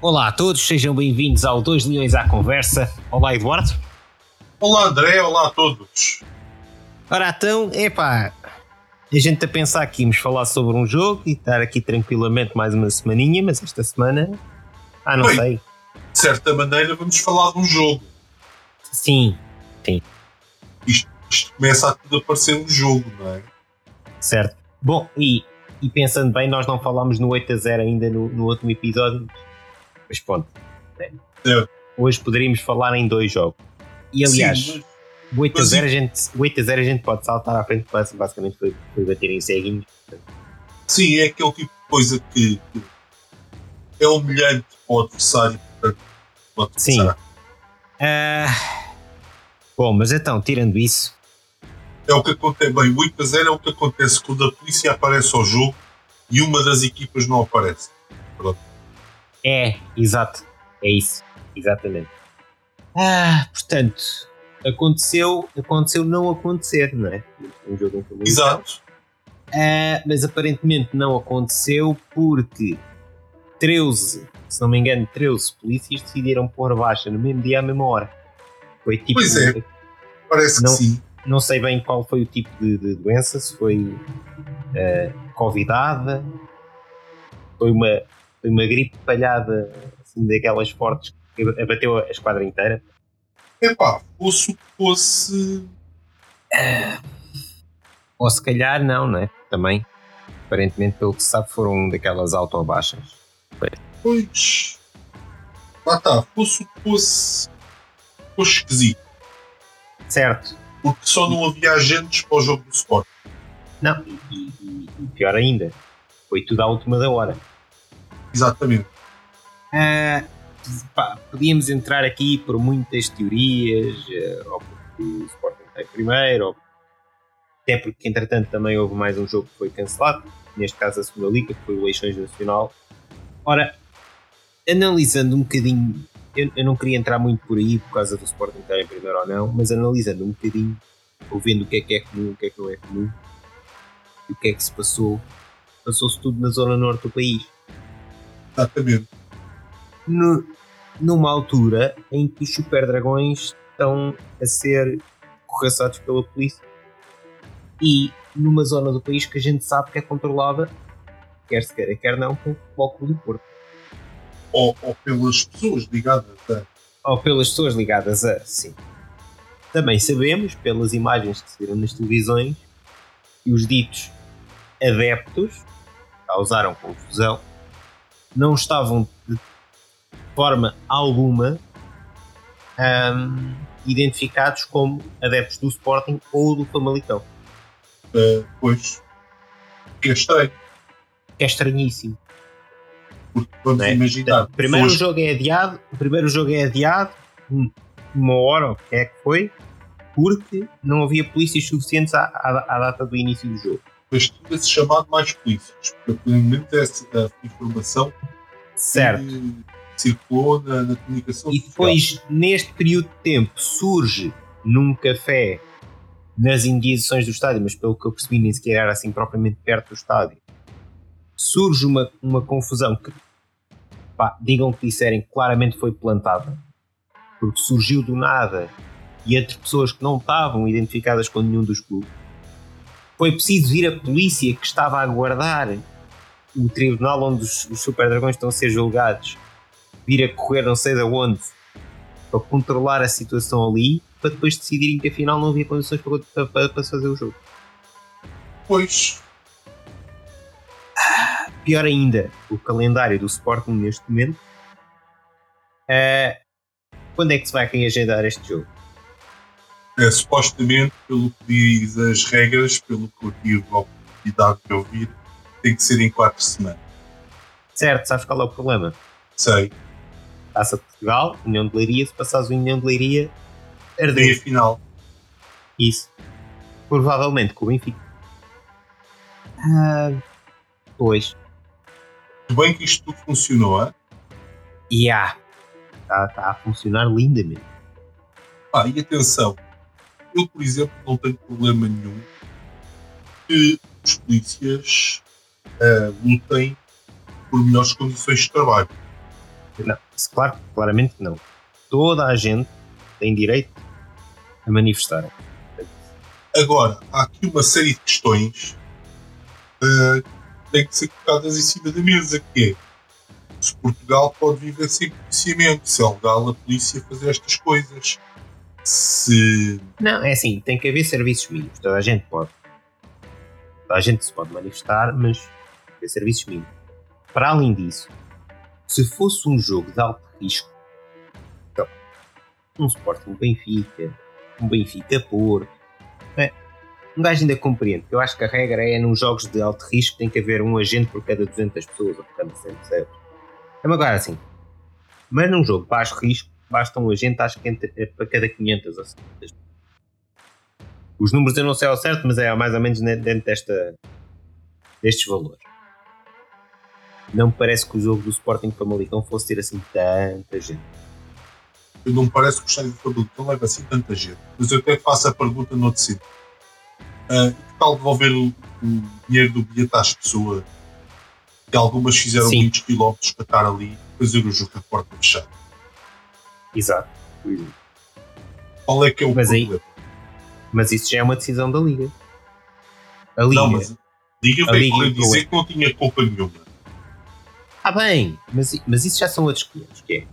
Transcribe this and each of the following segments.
Olá a todos, sejam bem-vindos ao Dois Leões à Conversa. Olá, Eduardo. Olá, André. Olá a todos. Ora então, epá, a gente a pensar que íamos falar sobre um jogo e estar aqui tranquilamente mais uma semaninha, mas esta semana, ah, não Bem. sei. De certa maneira, vamos falar de um jogo. Sim, Isto, isto começa a tudo a parecer um jogo, não é? certo. Bom, e, e pensando bem, nós não falámos no 8 a 0 ainda no, no último episódio, mas pronto. Certo. Hoje poderíamos falar em dois jogos. E aliás, Sim, o 8 a mas 0 a gente, o 8 a 0 a gente pode saltar à frente, basi- basicamente foi, foi bater em ceguinhos. mas- sim, é aquele tipo de coisa que, é humilhante para o adversário. Portanto, Sim. Ah, bom, mas então, tirando isso, É o que acontece. Bem, o 8 a 0 é o que acontece quando a polícia aparece ao jogo e uma das equipas não aparece. É, exato, é isso, exatamente. Ah, portanto, aconteceu, aconteceu não acontecer, não é? Um jogo em Exato. Ah, mas aparentemente não aconteceu porque 13, se não me engano, 13 polícias decidiram pôr baixa no mesmo dia à mesma hora. Foi tipo. Pois é. Parece Não. que sim. Não sei bem qual foi o tipo de, de doença, se foi eh, convidada, foi uma, foi uma gripe palhada assim, daquelas fortes que abateu a esquadra inteira. Epá, fosse fosse. Ou se calhar não, não é? Também, aparentemente, pelo que se sabe, foram daquelas autobaixas. Pois. Lá está, fosse fosse. Fosse esquisito. Certo. Porque só não havia agentes para o jogo do Sport. Não, e- e- e pior ainda, foi tudo à última da hora. Exatamente. Ah, pá, podíamos entrar aqui por muitas teorias, eh, ou porque o Sporting tem primeiro, ou até porque entretanto também houve mais um jogo que foi cancelado, neste caso a segunda liga, que foi o Leixões Nacional. Ora, analisando um bocadinho, eu, eu não queria entrar muito por aí por causa do Sporting estar em primeiro ou não, mas analisando um bocadinho, ou vendo o que é que é comum, o que é que não é comum, e o que é que se passou, passou-se tudo na zona norte do país Exatamente. no- numa altura em que os super dragões estão a ser corraçados pela polícia e numa zona do país que a gente sabe que é controlada, quer se queira, quer não, pelo Futebol do Porto. Ou, ou pelas pessoas ligadas a. Ou pelas pessoas ligadas a. Sim. Também sabemos, pelas imagens que se viram nas televisões, que os ditos adeptos causaram confusão, não estavam de forma alguma ahm, identificados como adeptos do Sporting ou do Famalicão. a pois. Que é estranho. Que é estranhíssimo. Porque vamos é? imaginar. primeiro o pessoas- jogo é adiado, o primeiro jogo é adiado, um- uma hora, ou o que é que foi, porque não havia polícias suficientes à, à- à data do início do jogo. Mas tinha-se chamado mais polícias. Porque pelo menos essa a informação Certo. que circulou na, na comunicação E social. depois, neste período de tempo, surge num café nas imediações do estádio, mas pelo que eu percebi, nem sequer era assim propriamente perto do estádio. Surge uma, uma confusão que, pá, digam que disserem, claramente foi plantada, porque surgiu do nada e entre pessoas que não estavam identificadas com nenhum dos clubes. Foi preciso vir a polícia que estava a aguardar o tribunal onde os, os Super Dragões estão a ser julgados vir a correr não sei de onde para controlar a situação ali para depois decidirem que afinal não havia condições para, para, para- fazer o jogo. Pois. Pior ainda, o calendário do Sporting neste momento. É, quando é que se vai reagendar este jogo? É, supostamente, pelo que diz as regras, pelo que eu tive a oportunidade de ouvir, tem que ser em 4 semanas. Certo, sabes qual é o problema? Sei. Taça de Portugal, União de Leiria, se passares o União de Leiria, ardeu. final. Isso. Provavelmente com o Benfica. Ah, pois. Tudo bem que isto tudo funcionou, hein? E há. Está tá a funcionar lindamente. Ah, e atenção, eu, por exemplo, não tenho problema nenhum que os polícias ah, lutem por melhores condições de trabalho. Não, claro, claramente não. Toda a gente tem direito a manifestar. Agora, há aqui uma série de questões uh, que têm que ser colocadas em cima da mesa, que é se Portugal pode viver sem policiamento, se é legal a polícia fazer estas coisas. Se. Não, é assim, tem que haver serviços mínimos, toda a gente pode. Toda a gente se pode manifestar, mas tem serviços mínimos. Para além disso, se fosse um jogo de alto risco, então, um Sporting Benfica, um Benfica Porto, é, um gajo ainda compreende, eu acho que a regra é nos jogos de alto risco tem que haver um agente por cada 200 pessoas, ou por cada 100 pessoas. É uma coisa assim. Mas num jogo de baixo risco, basta um agente, acho que entre, é para cada 500 ou 600. Os números eu não sei ao certo, mas é mais ou menos dentro desta, destes valores. Não me parece que o jogo do Sporting Famalicão fosse ter assim tanta gente. Não me parece que o estádio do Famalicão leva assim tanta gente. Mas eu até faço a pergunta no outro sítio. Uh, que tal devolver o, o, dinheiro do bilhete às pessoas? Que algumas fizeram Sim. muitos quilómetros para estar ali e fazer o jogo a porta fechada. Exato. Qual é que é o mas problema? Aí, mas isso já é uma decisão da Liga. A Liga. Não, mas Liga veio dizer que não tinha culpa nenhuma. Ah, bem, mas, mas isso já são outros 500, que é.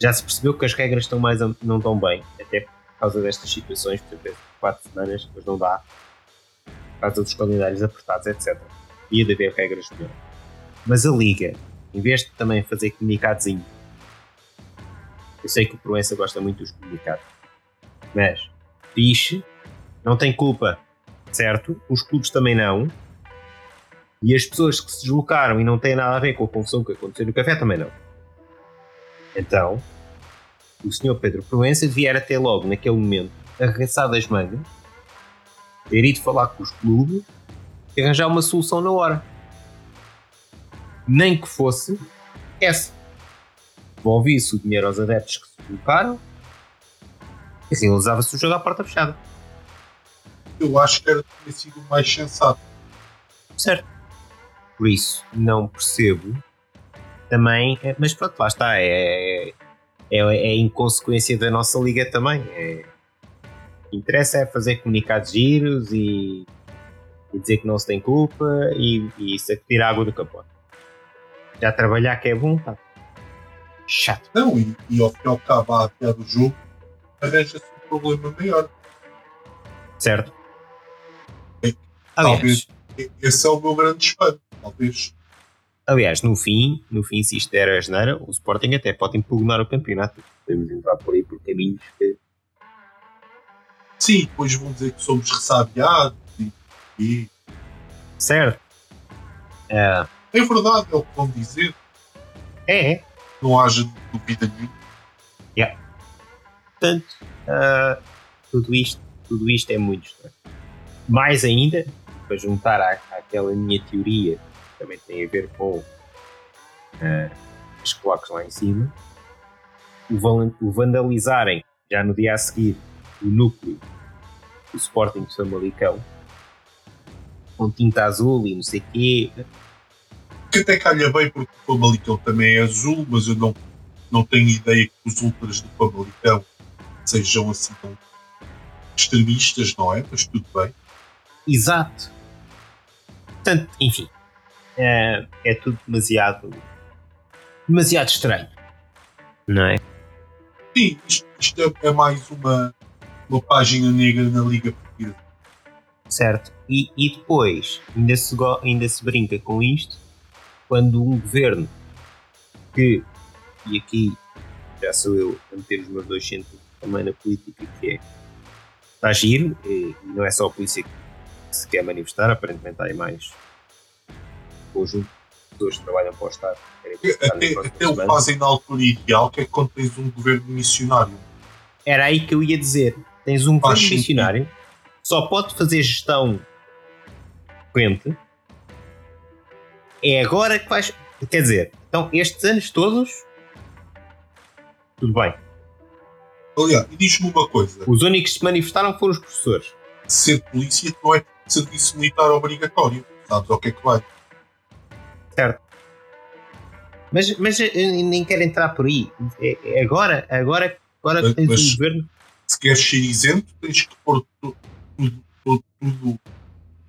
Já se percebeu que as regras estão mais, não estão bem, até por causa destas situações, por exemplo, 4 semanas, mas não dá, por causa dos calendários apertados, etc. Ia de haver regras melhor. Mas a Liga, em vez de também fazer comunicadozinho, eu sei que o Proença gosta muito dos comunicados, mas fixe, não tem culpa, certo? Os clubes também não, e as pessoas que se deslocaram e não têm nada a ver com a confusão que aconteceu no café também não. Então, o senhor Pedro Proença devia ter logo, naquele momento, arregaçado as mangas, ter ido falar com os clubes e arranjar uma solução na hora. Nem que fosse essa. Devolvia-se o dinheiro aos adeptos que se deslocaram e realizava-se o jogo à porta fechada. Eu acho que era ter sido mais sensato. Certo. Por isso, não percebo também, é, mas pronto, lá está, é, é, é inconsequência da nossa liga também. É, interessa é fazer comunicados giros e, e, dizer que não se tem culpa e, e sacudir a água do capote. Já trabalhar que é bom, tá? Chato. Não, e, e ao fim e ao cabo, a do jogo, arranja-se um problema maior. Certo. É, talvez esse é o meu grande espanto talvez. Aliás, no fim, no fim, se isto der a geneira, o Sporting até pode impugnar o campeonato. Podemos entrar por aí por caminhos que. Sim, depois vão dizer que somos ressabiados e. e... Certo. É... é verdade, é o que vão dizer. É, é. Não haja dúvida nenhuma. Yeah. Portanto, uh, tudo, isto, tudo isto é muito estranho. Mais ainda, para juntar à, àquela minha teoria também tem a ver com uh, as cloques lá em cima, o, o, vandalizarem já no dia a seguir o núcleo do Sporting de Famalicão com tinta azul e não sei o quê. Que até calha bem porque o Famalicão também é azul, mas eu não, não tenho ideia que os ultras do Famalicão sejam assim tão extremistas, não é? Mas tudo bem. Exato. Portanto, enfim, é, é tudo demasiado demasiado estranho, não é? Sim, isto, isto é, é mais uma, uma página negra na Liga Portuguesa. Certo. E, e depois ainda se, ainda se brinca com isto quando um governo que, e aqui já sou eu a meter os meus dois centros também na política, que é está giro, e não é só a polícia que se quer manifestar, aparentemente há aí mais conjunto de pessoas que trabalham para o Estado. Até, o fazem na altura ideal, que é quando tens um governo missionário. Era aí que eu ia dizer. Tens um governo missionário, só pode fazer gestão corrente. É agora que vais. Quer dizer, então estes anos todos. Tudo bem. Aliás, e diz-me uma coisa: os únicos que se manifestaram foram os professores. Ser polícia não é serviço militar obrigatório. Sabes ao que é que vai? Certo. Mas, mas nem quero entrar por aí. É, é agora, agora, agora que tens mas, um governo. Se queres ser isento, tens que pôr tudo, tudo, tudo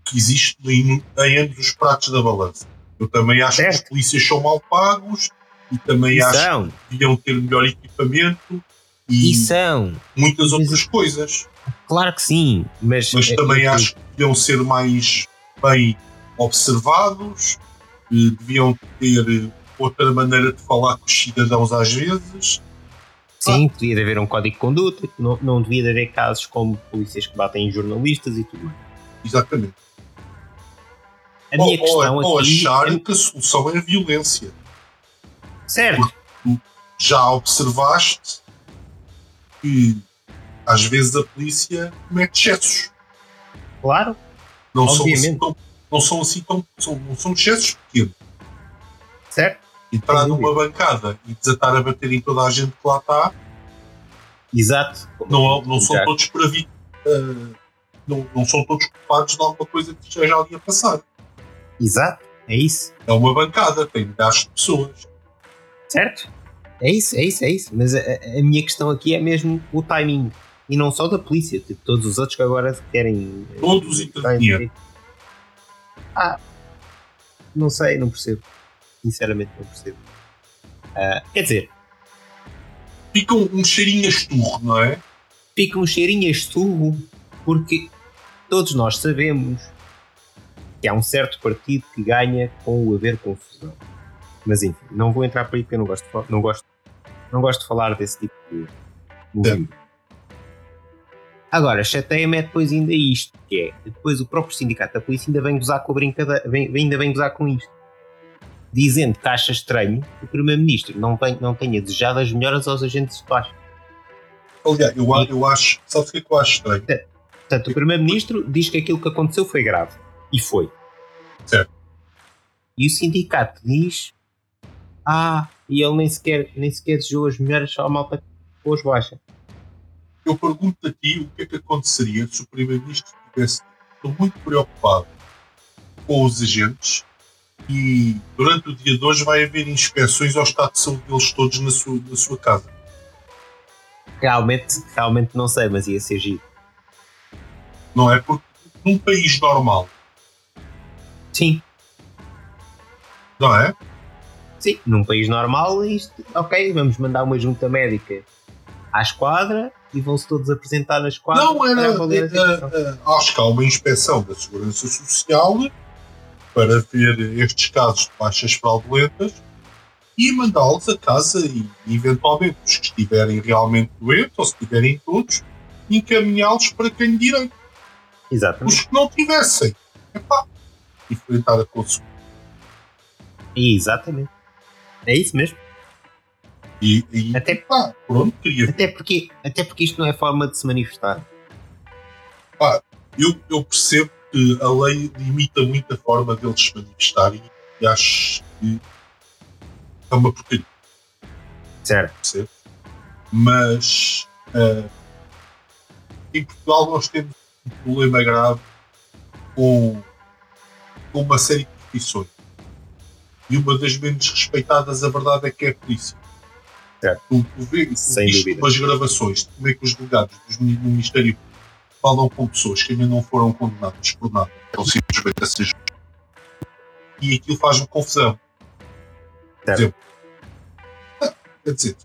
que existe em ambos os pratos da balança. Eu também acho certo. que os polícias são mal pagos e também e acho são. que deviam ter melhor equipamento e, e são. muitas mas, outras coisas. Claro que sim, mas, mas é, também é, acho que deviam ser mais bem observados, deviam ter outra maneira de falar com os cidadãos às vezes. Sim, ah. devia haver um código de conduta, não, não devia haver casos como polícias que batem em jornalistas e tudo. Exatamente. A minha ou, questão ou. Ou achar é... que a solução é a violência. Certo. Porque já observaste que às vezes a polícia comete excessos. Claro. Não Obviamente. são assim tão, não são assim tão. São, não são excessos pequenos. Certo. Entrar numa bancada e desatar a bater em toda a gente que lá está. Exato. Não, não são todos para vir. Uh, não, não são todos culpados de alguma coisa que esteja ali a passar. Exato, é isso. É uma bancada, tem milhares de pessoas. Certo? É isso, é isso, é isso. Mas a, a, minha questão aqui é mesmo o timing. E não só da polícia, tipo, todos os outros que agora querem. Todos intervir. Ah, não sei, não percebo. Sinceramente, não percebo. Uh, quer dizer, fica um, um cheirinho a esturro, não é? Fica um cheirinho a esturro porque todos nós sabemos que há um certo partido que ganha com o haver confusão. Mas enfim, não vou entrar por aí porque eu não gosto de, não gosto, não gosto de falar desse tipo de movimento. Agora, chateia-me é depois ainda isto, que é depois o próprio sindicato da polícia ainda vem gozar com a brincadeira, vem, ainda vem gozar com isto. Dizendo que acha estranho que o Primeiro-Ministro não, não tenha desejado as melhoras aos agentes de paz. Aliás, eu, eu acho. Sabe o que é eu acho estranho? Portanto, o Primeiro-Ministro diz que aquilo que aconteceu foi grave. E foi. Certo. E o sindicato diz: Ah, e ele nem sequer, nem sequer desejou as melhoras, só a malta com as baixas. Eu pergunto a ti o que é que aconteceria se o Primeiro-Ministro estivesse muito preocupado com os agentes e durante o dia de hoje vai haver inspeções ao estado de saúde deles todos na sua, na sua casa. Realmente, realmente não sei, mas ia ser giro. Não é? Porque num país normal. Sim. Não é? Sim, num país normal, isto, ok, vamos mandar uma junta médica à esquadra e vão-se todos apresentar na esquadra. Não, era. É, acho que há uma inspeção da Segurança Social para ver estes casos de baixas fraudulentas e mandá-los a casa e, eventualmente, os que estiverem realmente doentes, ou se estiverem todos, encaminhá-los para quem direito. Exatamente. Os que não tivessem, epá, enfrentar a consequência. Exatamente. É isso mesmo. E, e até, pá, pronto, queria... até, porque, até porque isto não é forma de se manifestar. Pá, eu, eu percebo que a lei limita muito a forma deles se manifestarem e acho que é uma porcaria. Certo. Percebo? Mas uh, em Portugal nós temos um problema grave com, com uma série de profissões. E uma das menos respeitadas, a verdade é que é a polícia. Certo. Tu, tu vês umas gravações de como é que os delegados do Ministério falam com pessoas que ainda não foram condenadas por nada, estão simplesmente a ser e aquilo faz-me confusão. Por exemplo, quer dizer,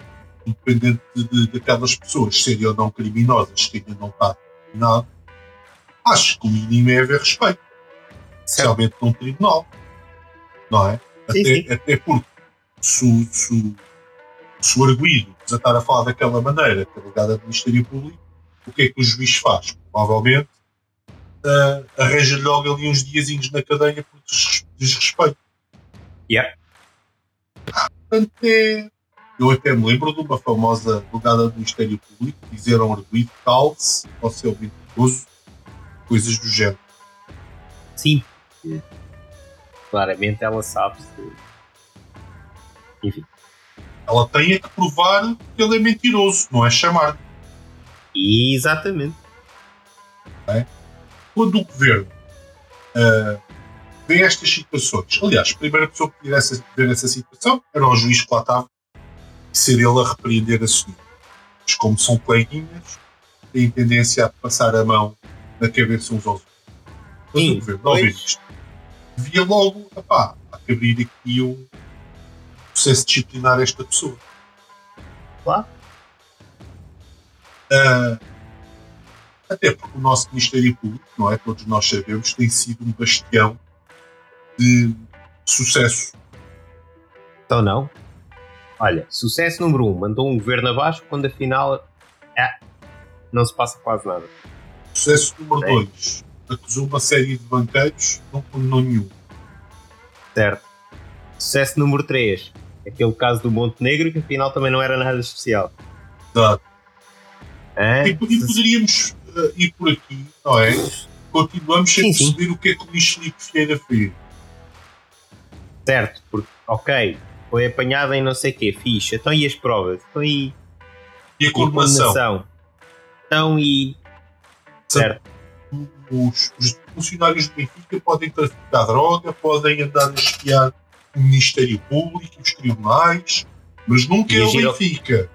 independente de, daquelas pessoas serem ou não criminosas, que ainda não está nada, acho que o mínimo é haver respeito. Especialmente num tribunal. Não é? Sim, até, sim. até porque se, se, se o arguído desatar a falar daquela maneira, que é ligado ao Ministério Público, o que é que o juiz faz? Provavelmente uh, arranja-lhe logo ali uns diazinhos na cadeia por desrespeito. Yeah. Portanto, é, eu até me lembro de uma famosa delegada do Ministério Público dizer a um arguido calce ao seu mentiroso, coisas do género. Sim. Claramente ela sabe se. Enfim. Ela tem é que provar que ele é mentiroso, não é chamar. Exatamente. É? Quando o governo uh, vê estas situações. Aliás, a primeira pessoa que tivesse ver essa situação era o juiz que lá estava e ser ele a repreender a senhora. Mas como são coleguinhas, têm tendência a passar a mão na cabeça uns aos outros. Mas Sim, o governo, ao ver pois. isto, devia logo, epá, há que abrir aqui um processo disciplinar a esta pessoa. Claro. Ah, até porque o nosso Ministério Público, não é? Todos nós sabemos, tem sido um bastião de sucesso. Então não. Olha, sucesso número um, mandou um governo abaixo quando afinal ah, não se passa quase nada. Sucesso número Bem. 2. Acusou uma série de banqueiros, não condenou nenhum. Certo. Sucesso número 3. Aquele caso do Montenegro que afinal também não era nada especial. Exato. E, poderíamos ah, ir por aqui, não é? Continuamos sem Sim, sim. perceber o que é que o Filipe Vieira fez. Certo, porque, ok, foi apanhado em não sei o quê, fixe. Então e as provas? Então e, E a condenação? condenação? Então e. Certo. Os, os funcionários do Benfica podem traficar droga, podem andar a espiar o Ministério Público, os tribunais, mas nunca é o giram- Benfica.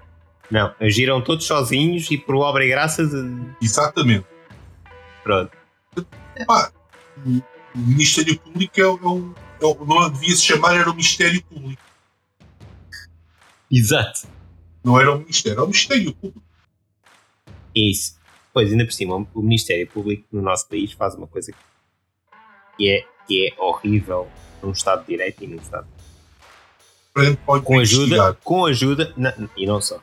Não, agiram todos sozinhos e por obra e graça de. Exatamente. Pronto. Pá, o, Ministério Público é, o- é é não devia se chamar, era o Ministério Público. Exato. Não era o Ministério, era o Ministério Público. É isso. Pois, ainda por cima, o Ministério Público no nosso país faz uma coisa que é, que é horrível num Estado de Direito e num Estado. Com ajuda, com ajuda, na- e não só,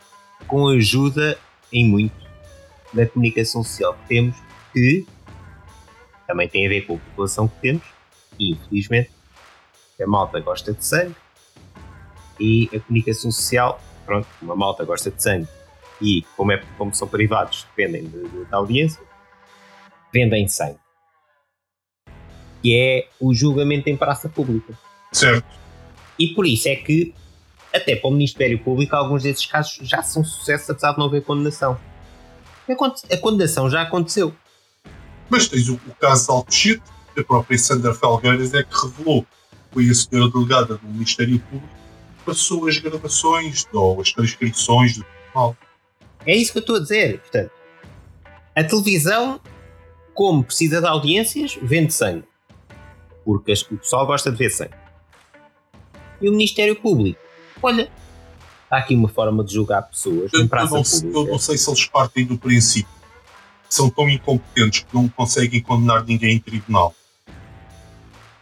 com ajuda em muito da comunicação social que temos, que também tem a ver com a população que temos, e infelizmente a malta gosta de sangue e a comunicação social, pronto, uma malta gosta de sangue e como, é, como são privados, dependem de, de- da audiência, vendem sangue. Que é o julgamento em praça pública. Certo. E por isso é que, até para o Ministério Público, alguns desses casos já são sucesso, apesar de não haver condenação. A con- A condenação já aconteceu. Mas tens o, o caso de Alcochete, que a própria Sandra Felgueiras é que revelou. Foi a senhora delegada do Ministério Público que passou as gravações ou as transcrições do tribunal. É isso que eu estou a dizer. Portanto, a televisão, como precisa de audiências, vende sangue. Porque o pessoal gosta de ver sangue. E o Ministério Público, olha, há aqui uma forma de julgar pessoas Eu, em eu praça não, sei- eu pública. não sei se eles partem do princípio são tão incompetentes que não conseguem condenar ninguém em tribunal.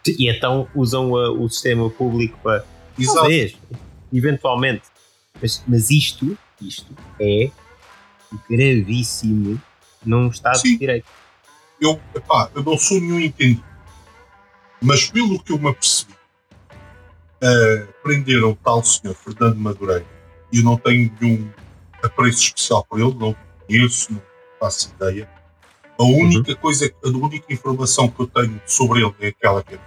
E então usam uh, o sistema público para Exato. Talvez, eventualmente. Mas, mas isto, isto é gravíssimo num Estado Sim. de Direito. Eu, epá, eu não sou nenhum entendido. Mas pelo que eu me apercebi, eh, prenderam o tal senhor Fernando Madureira e eu não tenho nenhum apreço especial por ele, não conheço, não faço ideia. A única coisa, a única informação que eu tenho sobre ele é aquela que é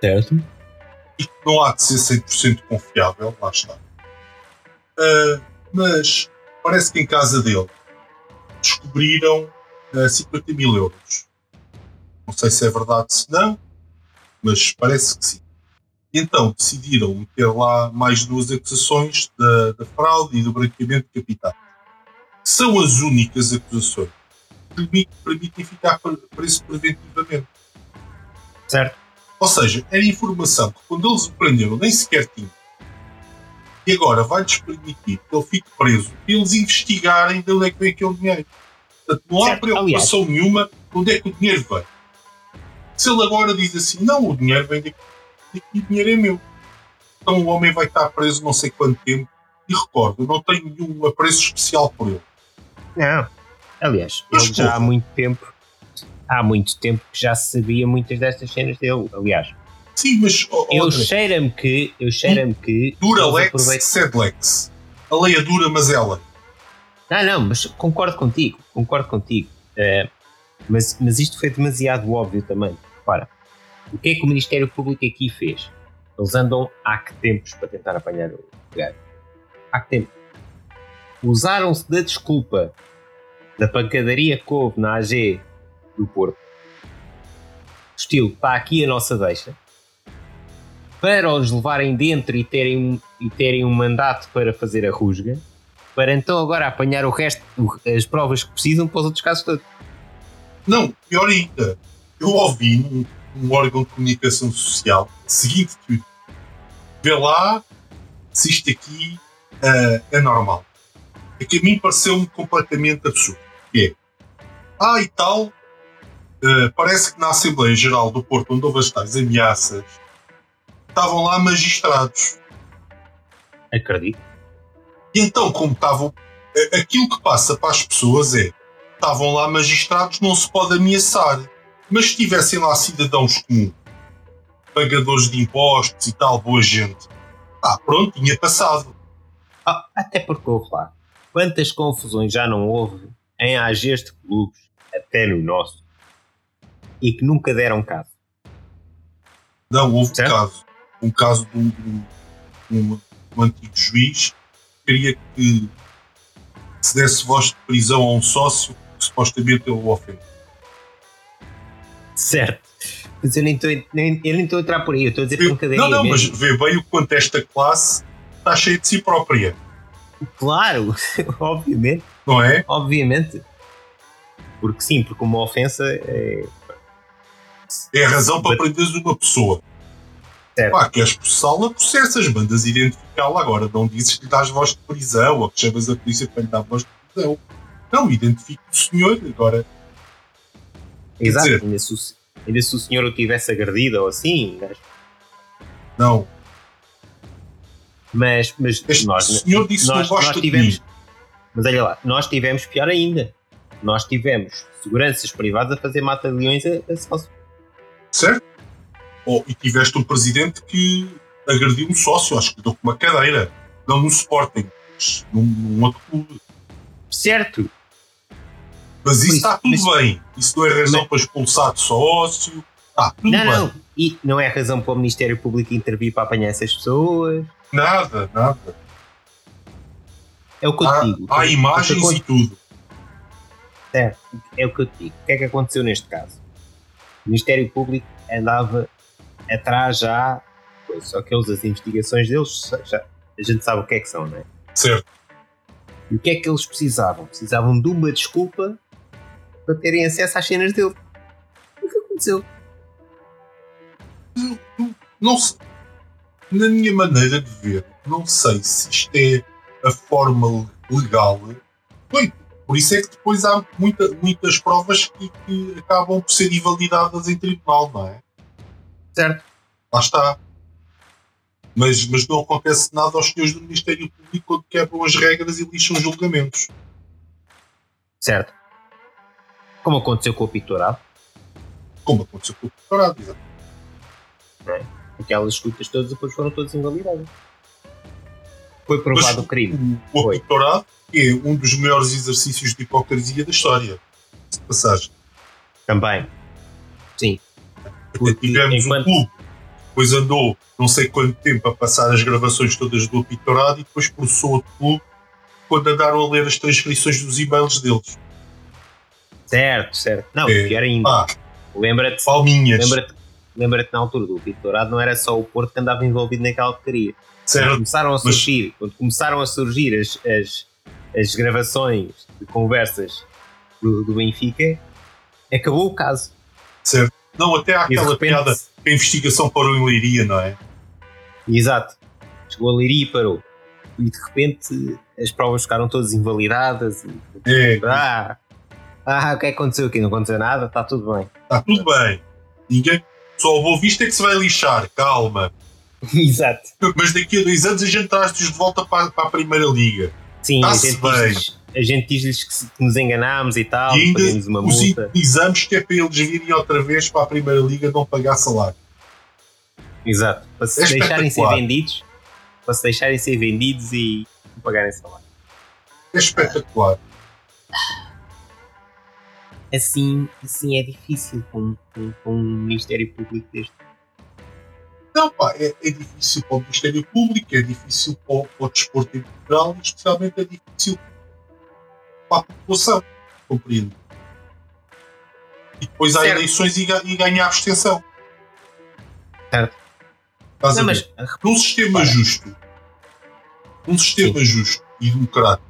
Certo? e que não há de ser 100% confiável, lá está. Ah, mas parece que em casa dele descobriram ah, 50 mil euros. Não sei se é verdade se não, mas parece que sim. Então decidiram meter lá mais duas acusações da, da fraude e do branqueamento de capital. São as únicas acusações que permit- permitem ficar pre- preso preventivamente. Certo? Ou seja, era informação que quando eles o prenderam nem sequer tinham. E agora vai-lhes permitir que ele fique preso e eles investigarem de onde é que vem aquele dinheiro. Portanto, não há Certo, preocupação nenhuma de onde é que o dinheiro vem. Se ele agora diz assim, não, o dinheiro vem daqui, daqui o dinheiro é meu. Então o homem vai estar preso não sei quanto tempo. E recordo, não tenho nenhum apreço especial por ele. Não. Aliás, Mas, ele já há muito tempo, há muito tempo que já sabia muitas destas cenas dele. Aliás, Sim, mas ó, eu cheira-me que, eu cheira-me que dura lex, aproveitam- sed lex. A lei é dura, mas ela. Não, não, mas concordo contigo, concordo contigo. Eh, mas, mas isto foi demasiado óbvio também. Repara, o que é que o Ministério Público aqui fez? Eles andam há que tempos para tentar apanhar o gajo. Há que tempo. Usaram-se da desculpa da pancadaria que houve na AG do Porto Estilo, está aqui a nossa deixa. Para os levarem dentro e terem, e terem um mandato para fazer a rusga. Para então agora apanhar o resto, as provas que precisam para os outros casos todos. Não, pior ainda. Eu ouvi num, num órgão de comunicação social seguinte tweet. Vê lá se isto aqui uh, é normal. É que a mim pareceu-me completamente absurdo. Que é, ah e tal, uh, parece que na Assembleia Geral do Porto, onde houve as tais ameaças, estavam lá magistrados. Acredito. E então, como estavam. Aquilo que passa para as pessoas é estavam lá magistrados, não se pode ameaçar. Mas se tivessem lá cidadãos comuns, pagadores de impostos e tal, boa gente, ah, pronto, tinha passado. Ah, até porque houve lá. Quantas confusões já não houve em AGs de clubes, até no nosso, e que nunca deram caso? Não, houve certo? caso. Um caso de um, de um, um antigo juiz que queria que se desse voz de prisão a um sócio que supostamente ele o ofendeu. Certo. Mas eu nem estou a entrar por aí, eu estou a dizer eu, pancadaria. Não, não, mesmo. mas vê bem o quanto esta classe está cheia de si própria. Claro, obviamente. Não é? Obviamente. Porque sim, porque uma ofensa é. É a razão para prenderes uma pessoa. Certo. Pá, queres processá-la, processas, mandas identificá-la agora. Não dizes que dás voz de prisão ou que chamas a polícia para lhe dar voz de prisão. Não, identifica o senhor agora. Exato, dizer, ainda, se, ainda se o senhor o tivesse agredido ou assim. Mas... Não. Mas, mas este nós, senhor disse nós, que não gosta nós tivemos, de mim. Mas olha lá, nós tivemos pior ainda. Nós tivemos seguranças privadas a fazer mata-leões a, a. Certo? E tiveste um presidente que agrediu um sócio, acho que deu com uma cadeira. Não no Sporting, mas num, num outro clube. Certo. Mas isso está tudo mas, bem. Isso não é razão mas, para expulsar de sócio. Está tudo não, bem. Não, e não é razão para o Ministério Público intervir para apanhar essas pessoas. Nada, nada. É o que eu há, digo. Há imagens e tudo. Certo, é o que eu te digo. O que é que aconteceu neste caso? O Ministério Público andava atrás já, só que eles, as investigações deles, já, a gente sabe o que é que são, não é? Certo. E o que é que eles precisavam? Precisavam de uma desculpa para terem acesso às cenas dele. O que aconteceu? Não, não sei. Na minha maneira de ver, não sei se isto é a forma legal. Bem, por isso é que depois há muita, muitas provas que, que acabam por ser invalidadas em tribunal, não é? Certo. Lá está. Mas, mas não acontece nada aos senhores do Ministério Público quando quebram as regras e lixam julgamentos. Certo. Como aconteceu com o Pictorado. Como aconteceu com o Pictorado, exato. É? Aquelas escutas todas depois foram todas invalidadas. Foi provado o crime. O, o Pictorado é um dos maiores exercícios de hipocrisia da história. De passagem. Também. Sim. Porque tivemos enquanto... um clube depois andou não sei quanto tempo a passar as gravações todas do Pictorado e depois processou outro clube quando andaram a ler as transcrições dos e-mails deles. Certo, certo. Não, é, pior ainda. Lembra-te. Palminhas. Lembra-te lembra na altura do Pictorado não era só o Porto que andava envolvido naquela porcaria. Certo. Quando começaram a surgir, mas... quando começaram a surgir as, as, as gravações de conversas do, do Benfica, acabou o caso. Certo. Não, até há aquela repente, piada que a investigação parou em Leiria, não é? Exato. Chegou a Leiria e parou. E de repente as provas ficaram todas invalidadas. E, é. Ah, ah, o que é que aconteceu aqui? Não aconteceu nada? Está tudo bem. Está tudo bem. Ninguém. Só o Boa Vista é que se vai lixar, calma. Exato. Mas daqui a dois anos a gente traz-nos de volta para, para a Primeira Liga. Sim, a gente, diz, a gente diz-lhes que, que, nos enganámos e tal, e ainda uma os multa. Exames que é para eles virem outra vez para a Primeira Liga não pagar salário. Exato. Para se é deixarem ser vendidos, para se deixarem ser vendidos e não pagarem salário. É espetacular. Assim, assim é difícil com, com, com um Ministério Público deste. Não, pá, é, é, difícil para o Ministério Público, é difícil para, para o desporto integral e especialmente é difícil para a população. Compreendo. E depois há Certo. eleições e, e ganha a abstenção. Certo. Estás a Não, ver? mas Num sistema Ora. justo, num sistema justo e democrático,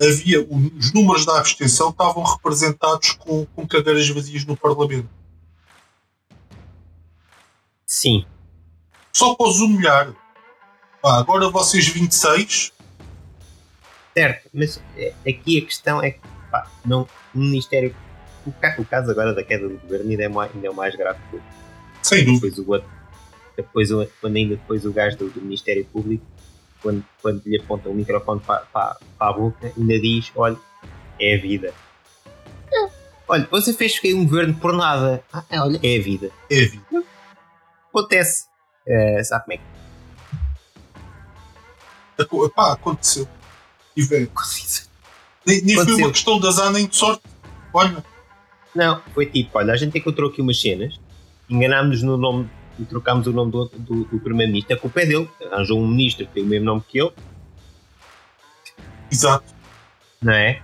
havia os números da abstenção estavam representados com, com cadeiras vazias no Parlamento. sim, Só para os humilhar. Ah, agora vocês 26, certo, mas é, aqui a questão é que pá, não, o Ministério. O, o caso agora da queda do governo ainda é mais, ainda é o mais grave que sem dúvida. depois o outro. Depois, o- quando ainda depois o gajo do, do Ministério Público, quando, quando lhe aponta o microfone para, para, para a boca, ainda diz: olha, é a vida. Olha, você fez que um governo por nada. Ah, é, olha, é a vida. É a vida. Acontece. Eh, sabe como é que Pá, aconteceu. E, acontece? nem, nem foi uma questão de azar nem de sorte. Olha, Não, foi tipo, olha, a gente encontrou aqui umas cenas, enganámos no nome e trocámos o nome do, do, do primeiro-ministro. A culpa é dele. Arranjou um ministro que tem o mesmo nome que eu, exato. não é?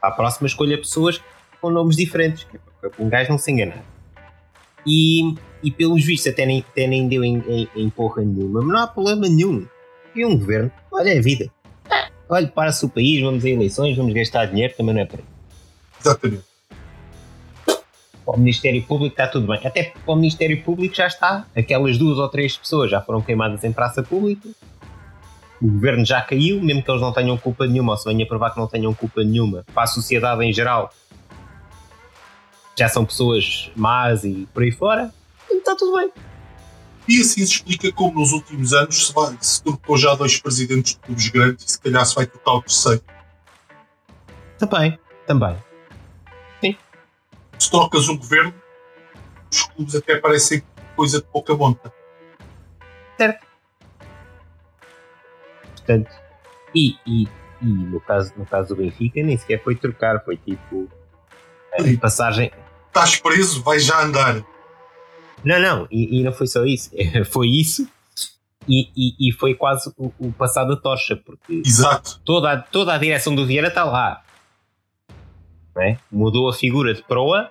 À próxima escolha pessoas com nomes diferentes, que é para um gajo não se enganar. E, e pelos vistos até nem, até nem deu em, em, em porra nenhuma, mas não há problema nenhum. E um governo, olha é a vida. Olha, para-se o país, vamos a eleições, vamos gastar dinheiro, também não é para aí. Exatamente. Para o Ministério Público está tudo bem. Até para o Ministério Público já está. Aquelas duas ou três pessoas já foram queimadas em praça pública. O governo já caiu, mesmo que eles não tenham culpa nenhuma, ou se venha provar que não tenham culpa nenhuma, para a sociedade em geral, já são pessoas más e por aí fora. Então está tudo bem. E assim se explica como nos últimos anos se, vai, se trocou já dois presidentes de clubes grandes e se calhar se vai trocar o terceiro. Também, também. Se trocas um governo, os clubes até parecem coisa de pouca monta. Portanto, e, e, e no, caso, no caso do Benfica, nem sequer foi trocar, foi tipo. a passagem, Estás preso, vais já andar. Não, não, e, e não foi só isso. foi isso e, e, e foi quase o, o passado da tocha, porque Exato. toda, a- toda a direção do Vieira está lá. É? Mudou a figura de proa,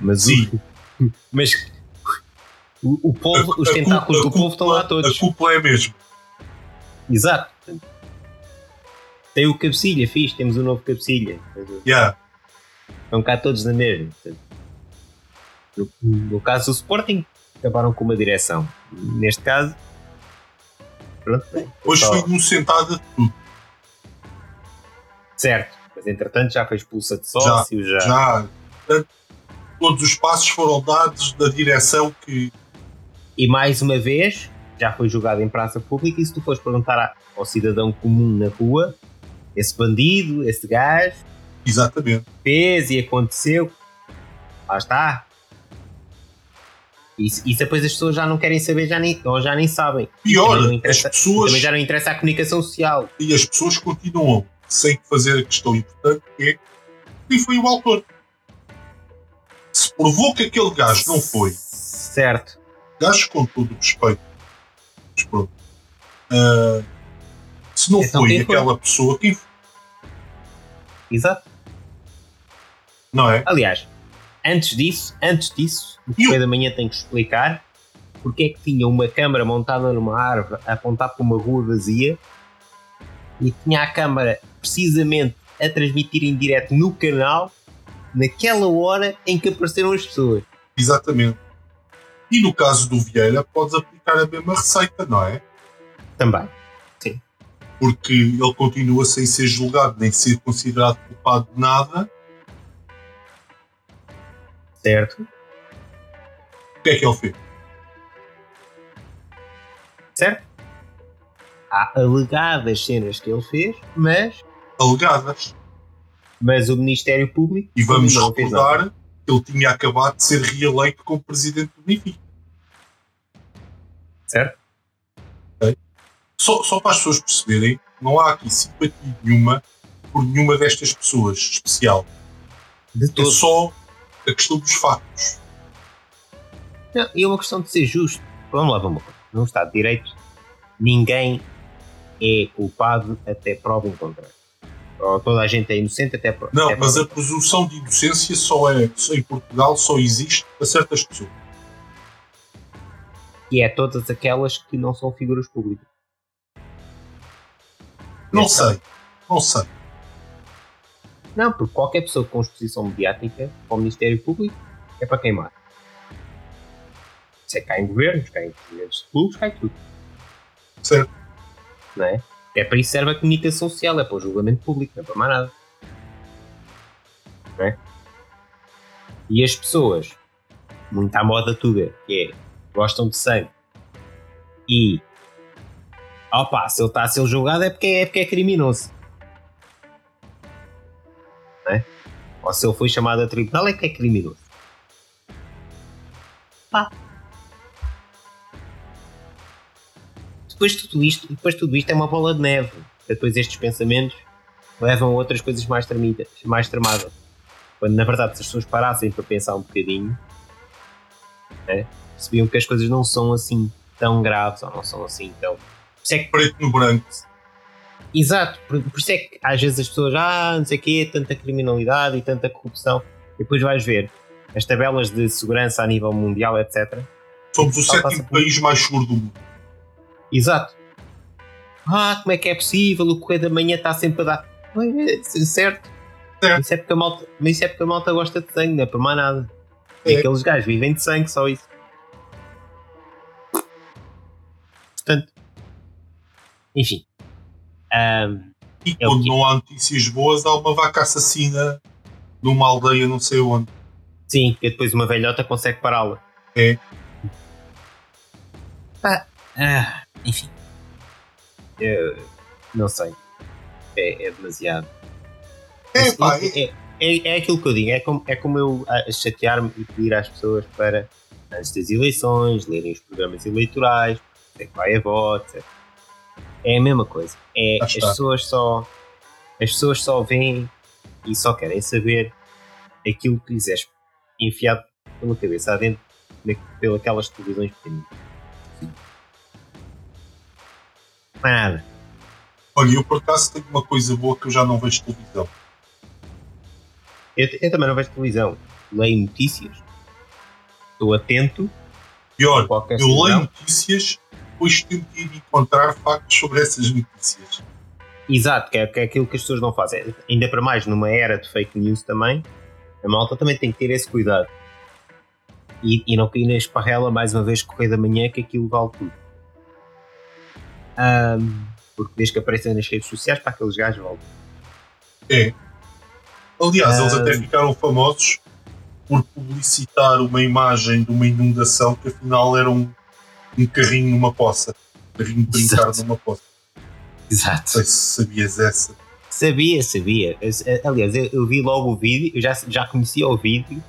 mas, o- Sim. mas o, o povo, os A tentáculos culpa- do povo estão lá a todos. culpa é a mesma. Exato. Tem o cabecilha, fiz, temos um novo cabecilha. Yeah. Estão cá todos na mesma. No, caso do Sporting, acabaram com uma direção. Neste caso, pronto, bem, Hoje só- foi inocentado de tudo. certo. Mas entretanto já foi expulsa de sócio, já. Já. Portanto, todos os passos foram dados da direção que. E mais uma vez, já foi jogado em praça pública. E se tu fores perguntar ao cidadão comum na rua, esse bandido, esse gajo, Exatamente. fez e aconteceu, lá está. Isso, isso depois as pessoas já não querem saber, já nem, ou já nem sabem. Pior, as pessoas. Também já não interessa a comunicação social. E as pessoas continuam sem fazer a questão importante que é quem foi o autor. Se provou que aquele gajo não foi, Certo. gajo com todo o respeito, mas pronto. Ah, se não Então foi quem foi? aquela pessoa, quem foi? Exato. Não é? Aliás, antes disso, antes disso, Correio da Manhã tem que explicar porque é que tinha uma câmara montada numa árvore a apontar para uma rua vazia e tinha a câmara precisamente a transmitir em direto no canal naquela hora em que apareceram as pessoas. Exatamente. E no caso do Vieira, podes aplicar a mesma receita, não é? Também. Porque ele continua sem ser julgado nem ser considerado culpado de nada. Certo? O que é que ele fez? Certo? Há alegadas cenas que ele fez, mas, Alegadas. mas o Ministério Público E vamos recordar que ele tinha acabado de ser reeleito como presidente do Benfica. Certo? Só, só para as pessoas perceberem, não há aqui simpatia nenhuma por nenhuma destas pessoas especial. De É todo. só a questão dos factos. Não, e é uma questão de ser justo. Vamos lá, vamos lá. Num Estado de Direito, ninguém é culpado até prova em contrário. Ou toda a gente é inocente até por. Não, até mas por- a presunção de inocência só é, só em Portugal, só existe para certas pessoas. que é todas aquelas que não são figuras públicas. Não É, sei, não sei. Não, porque qualquer pessoa com exposição mediática para o Ministério Público é para queimar. Se é cá em governos, cá em presidentes de clubes, cai tudo. Certo. Não é? É para isso serve a comunicação social, é para o julgamento público, não é para mais nada. Não é? E as pessoas, muito à moda tuga, que é, gostam de sangue e opa, se ele está a ser julgado é porque é, porque é criminoso. Ou se ele foi chamado a tribunal é que é criminoso. Pá. Depois de tudo isto, depois de tudo isto é uma bola de neve. Depois estes pensamentos levam a outras coisas mais, tremidas, mais tramadas. Quando na verdade se as pessoas parassem para pensar um bocadinho, né, percebiam que as coisas não são assim tão graves ou não são assim tão. Isso é que Preto no branco. Exato, por, por isso é que às vezes as pessoas, ah, não sei o quê, tanta criminalidade e tanta corrupção, e depois vais ver as tabelas de segurança a nível mundial, etc. Somos o sétimo país mais seguro do mundo. Exato. Ah, como é que é possível? O correio da manhã está sempre a dar. Ué, é certo. Certo. Isso é porque a malta, mas isso é porque a malta gosta de sangue, não é por mais nada. E É. aqueles gajos vivem de sangue, só isso. Portanto, enfim. Ahm, E É quando quê? não há notícias boas, há uma vaca assassina numa aldeia não sei onde. Sim, que depois uma velhota consegue pará-la. É. Ah, enfim. Eu não sei. É, é demasiado. É, pá, é, é, é, é aquilo que eu digo. É como, é como eu ah, chatear-me e pedir às pessoas para, antes das eleições, lerem os programas eleitorais, é que vai a voto. etc. É a mesma coisa. É, as pessoas só as pessoas só veem e só querem saber aquilo que lhes é enfiado pela cabeça adentro pelas televisões pequeninas. Não é nada. olha, eu por acaso tenho uma coisa boa que eu já não vejo televisão. Eu, eu também não vejo televisão. Leio notícias. Estou atento Pior, eu leio notícias, depois tento ir encontrar factos sobre essas notícias. Exato, que é, que é aquilo que as pessoas não fazem. Ainda para mais numa era de fake news também, a malta também tem que ter esse cuidado. E, e não cair na esparrela mais uma vez correr da manhã que aquilo vale tudo. Ahm, porque desde que aparecem nas redes sociais para aqueles gajos vale. É. Aliás, eles Ah. até ficaram famosos por publicitar uma imagem de uma inundação que afinal era um, um carrinho numa poça. Um carrinho de brincar numa poça. Exato. Não sei se sabias essa. Sabia, sabia. Eu- Aliás, eu, eu vi logo o vídeo, eu já, já conhecia o vídeo,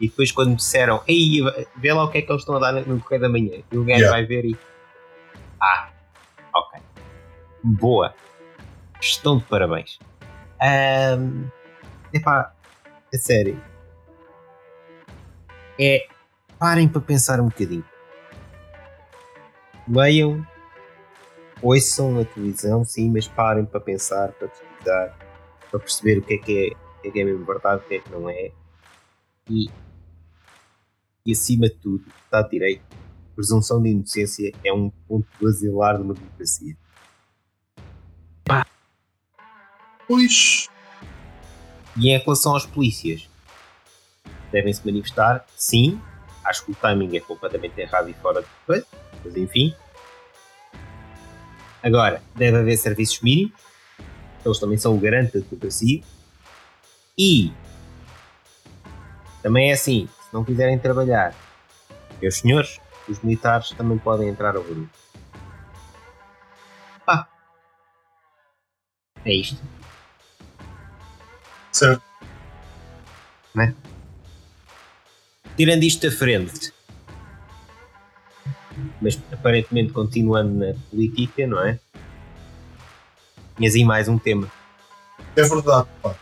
e depois quando me disseram, Ei, vê lá o que é que eles estão a dar no correio da manhã, e o gajo Yeah. vai ver e. Ah, ok. Boa. Estão de parabéns. Ahm, epá, é sério. É. Parem para pensar um bocadinho. Leiam ouçam a televisão, sim, mas parem para pensar, para pesquisar, para perceber o que é que é, o que é, que é mesmo verdade, o que é que não é. E, e acima de tudo, Estado de Direito, presunção de inocência é um ponto basilar de uma democracia. Pois, E em relação aos polícias, devem se manifestar, sim. Acho que o timing é completamente errado e fora de coisa, mas enfim. Agora, deve haver serviços mínimos, eles também são o garante da democracia. E também é assim: se não quiserem trabalhar, meus senhores, os militares também podem entrar ao barulho. Pá, é isto. certo. tirando isto da frente, mas aparentemente continuando na política, não é? Tinhas aí mais um tema. É verdade, pá.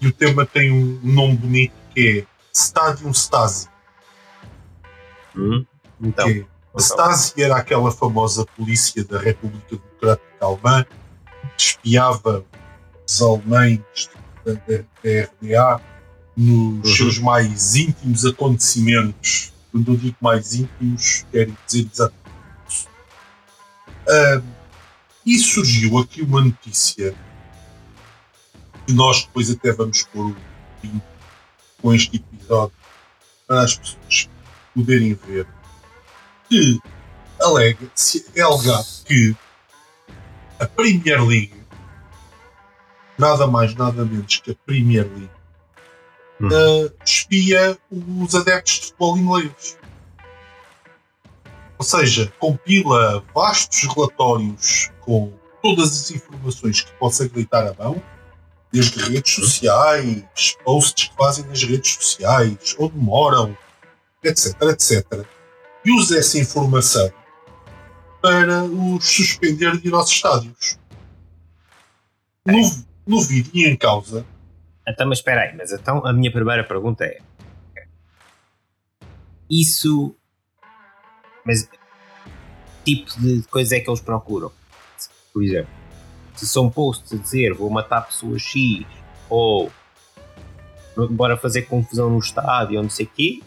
E o tema tem um nome bonito que é Stadium Stasi. Hum? Então, que a Stasi era aquela famosa polícia da República Democrática Alemã que espiava dos alemães da, da RDA nos uhum. seus mais íntimos acontecimentos. Quando eu digo mais íntimos, quero dizer isso. Uh, e surgiu aqui uma notícia que nós depois até vamos pôr o link com este episódio para as pessoas poderem ver que alega, se é alegado que a Premier League, nada mais, nada menos que a Premier League, hum. uh, espia os adeptos de futebol inglês. Ou seja, compila vastos relatórios com todas as informações que possa acreditar a mão, desde redes sociais, posts que fazem nas redes sociais, onde moram, etc, etc. E usa essa informação para os suspender de ir aos estádios. No, no vídeo em causa. Então, mas espera aí, mas então a minha primeira pergunta é: Isso. Mas tipo de coisa é que eles procuram? Por exemplo, se são posts a dizer vou matar pessoa X ou bora fazer confusão no estádio ou não sei o quê,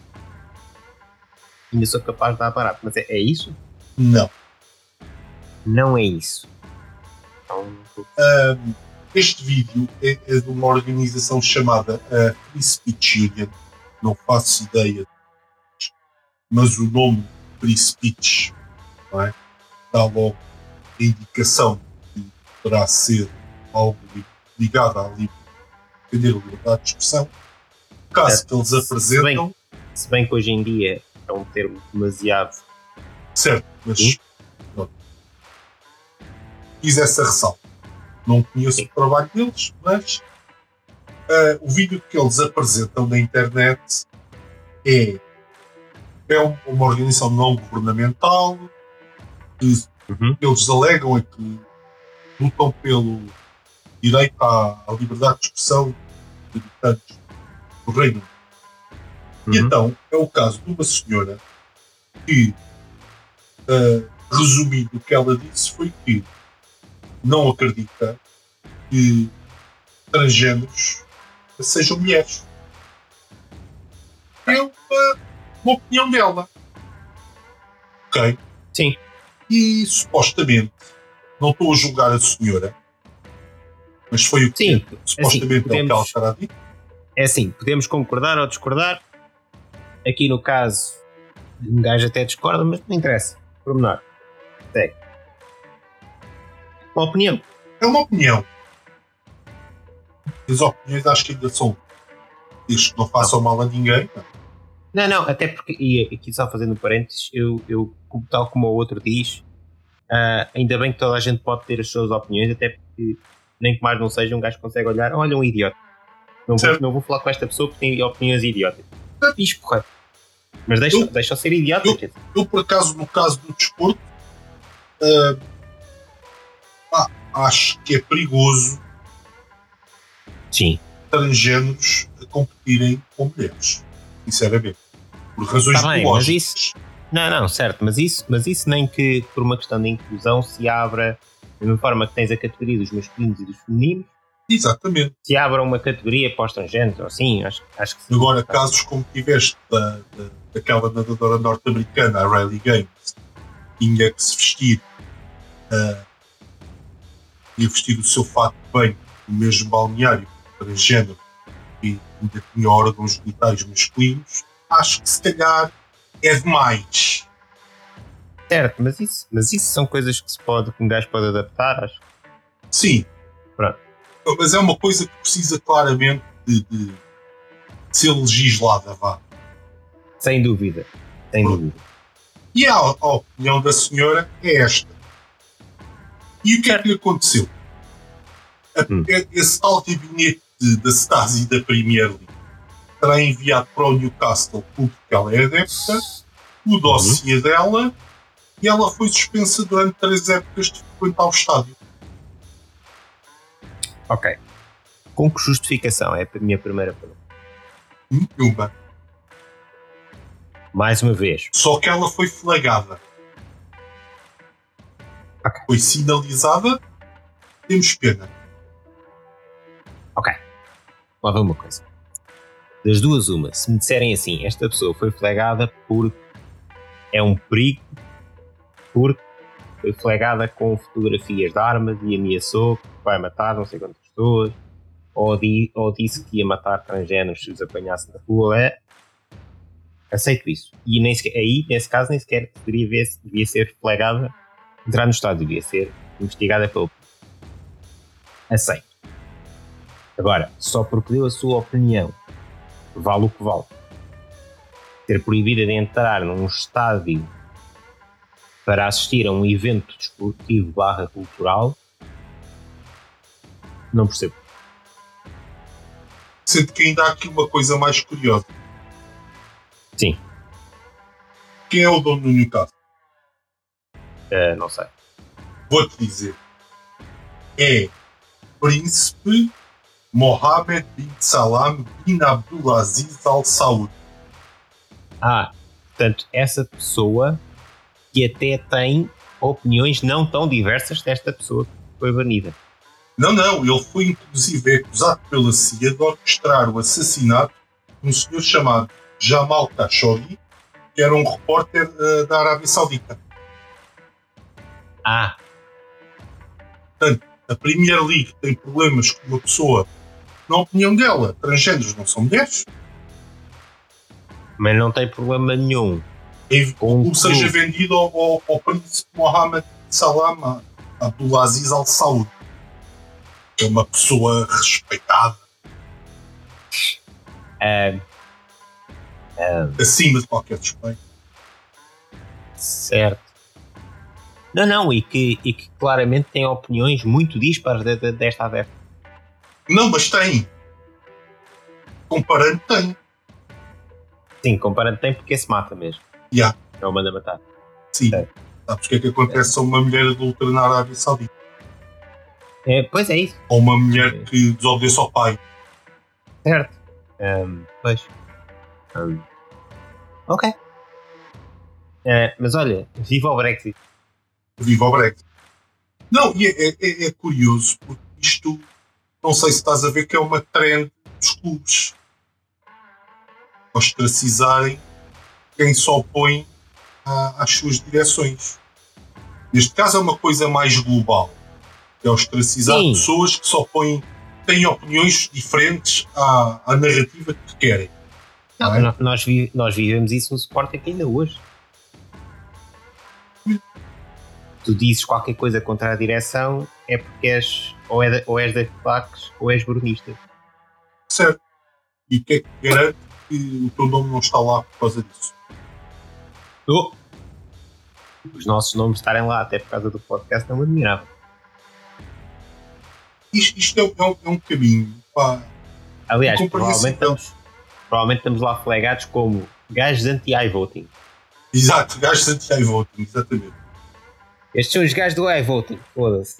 ainda sou capaz de dar barato. Mas é, é isso? Não. Não é isso. Então, um, este vídeo é, é, de uma organização chamada uh, Speech Union. Não faço ideia, mas o nome Free Speech é? dá logo a indicação que poderá ser algo ligado à defender a liberdade de expressão. Caso que eles apresentam. Se bem, se bem, que hoje em dia é um termo demasiado. Certo, mas. Sim? Fiz essa ressalva. Não conheço Sim. o trabalho deles, mas uh, o vídeo que eles apresentam na internet é, é uma organização não governamental que uhum. eles alegam é que lutam pelo direito à, à liberdade de expressão de habitantes do Reino Uhum. E então é o caso de uma senhora que, uh, resumindo o que ela disse, foi que não acredita que transgêneros sejam mulheres. É uma, uma opinião dela. Ok? Sim. E supostamente, não estou a julgar a senhora, mas foi o que Sim, supostamente assim, podemos, é o que ela estará a dizer. É assim, podemos concordar ou discordar. Aqui no caso, um gajo até discorda, mas não interessa. Pormenor. Segue. Uma opinião. É uma opinião. As opiniões acho que ainda são. Que não façam mal a ninguém. Não, não, até porque, e aqui só fazendo um parênteses, eu, eu tal como o outro diz, uh, ainda bem que toda a gente pode ter as suas opiniões, até porque nem que mais não seja, um gajo consegue olhar, olha um idiota. Não vou, não vou falar com esta pessoa que tem opiniões idiotas. Diz porra. Mas deixa, eu, deixa ser idiota. Eu, eu, por acaso, no caso do desporto, uh, ah, acho que é perigoso Sim. transgêneros competirem com mulheres. Sinceramente. Por razões tá bem, mas isso, Não, não, certo, mas isso, mas isso nem que por uma questão de inclusão se abra da mesma forma que tens a categoria dos masculinos e dos femininos. Exatamente. Se abra uma categoria para os transgêneros, ou assim, acho, acho que sim. Agora, casos como tiveste da, da, daquela nadadora norte-americana, a Riley Games, tinha que se vestir uh, tinha vestido o seu fato bem no mesmo balneário, transgênero, e ainda tinha órgãos genitais masculinos, acho que se calhar é demais. Certo, mas isso, mas isso são coisas que, se pode, que um gajo pode adaptar, acho. Sim. Pronto. Mas é uma coisa que precisa claramente de, de, de ser legislada, vá. Sem dúvida. Sem Pronto. dúvida. E a, a opinião da senhora é esta. E o que é que lhe aconteceu? Hum. Esse tal gabinete da Stasi da Premier League terá enviado para o Newcastle porque ela é adepta, o dossiê uhum. dela e ela foi suspensa durante três épocas de frequentar o estádio. Ok. Com que justificação? É a minha primeira pergunta. Nenhuma. Mais uma vez. Só que ela foi flagrada. Okay. Foi sinalizada, temos pena. lá vai uma coisa. Das duas, uma. Se me disserem assim, esta pessoa foi flagrada porque é um perigo, porque foi flagrada com fotografias de armas e ameaçou que vai matar não sei quantas pessoas, ou, di, ou disse que ia matar transgêneros se os apanhasse na rua, é. Aceito isso. E nem sequer, aí, nesse caso, nem sequer deveria, ver, devia ser flagrada, entrar no Estado, devia ser investigada pelo. Aceito. Agora, só porque deu a sua opinião, vale o que vale. Ser proibida de entrar num estádio para assistir a um evento desportivo barra cultural, não percebo. Sendo que ainda há aqui uma coisa mais curiosa. Sim. Quem é o dono do Newcastle? Uh, não sei. Vou-te dizer. É Príncipe Mohammed bin Salam bin Abdulaziz Al Saud. Ah, portanto, essa pessoa que até tem opiniões não tão diversas desta pessoa que foi banida. Não, não, ele foi inclusive acusado pela CIA de orquestrar o assassinato de um senhor chamado Jamal Khashoggi, que era um repórter uh, da Arábia Saudita. Ah. Portanto, a Premier League tem problemas com uma pessoa na opinião dela, transgêneros não são mulheres. Mas não tem problema nenhum. Em, com seja vendido ao, ao, ao príncipe Mohammed Salam Abdulaziz Al Saud. É uma pessoa respeitada. É, é, Acima de qualquer suspeito. Certo. Não, não, e que, e que claramente tem opiniões muito dispares de, de, desta adepta. Não, mas tem. Comparando, tem. Sim, comparando, tem porque se mata mesmo. Já. Yeah. Não manda matar. Sim. É. Sabes o que é que acontece a uma mulher adulta na Arábia Saudita? É, pois é isso. Ou uma mulher é. que desobedeça ao pai. Certo. Um, pois. Um, ok. Uh, mas olha, viva o Brexit. Viva o Brexit. Não, e é, é, é curioso, porque isto não sei se estás a ver que é uma trend dos clubes ostracizarem quem se opõe às suas direções. Neste caso é uma coisa mais global. É ostracizar Sim. pessoas que se opõem, têm opiniões diferentes à, à narrativa que querem. Não, é? nós, nós vivemos isso no Sporting ainda hoje. Tu dizes qualquer coisa contra a direção é porque és ou, é, ou és das claques ou és brunista. Certo. E o que é que garante que o teu nome não está lá por causa disso? Oh. Os nossos nomes estarem lá até por causa do podcast não me admirava. Isto, isto é, é, um, é, um, caminho. Pá. Aliás, provavelmente estamos, provavelmente estamos lá flegados como gajos anti-iVoting. Exato, gajos anti-iVoting, exatamente. Estes são os gajos do iVoting, foda-se.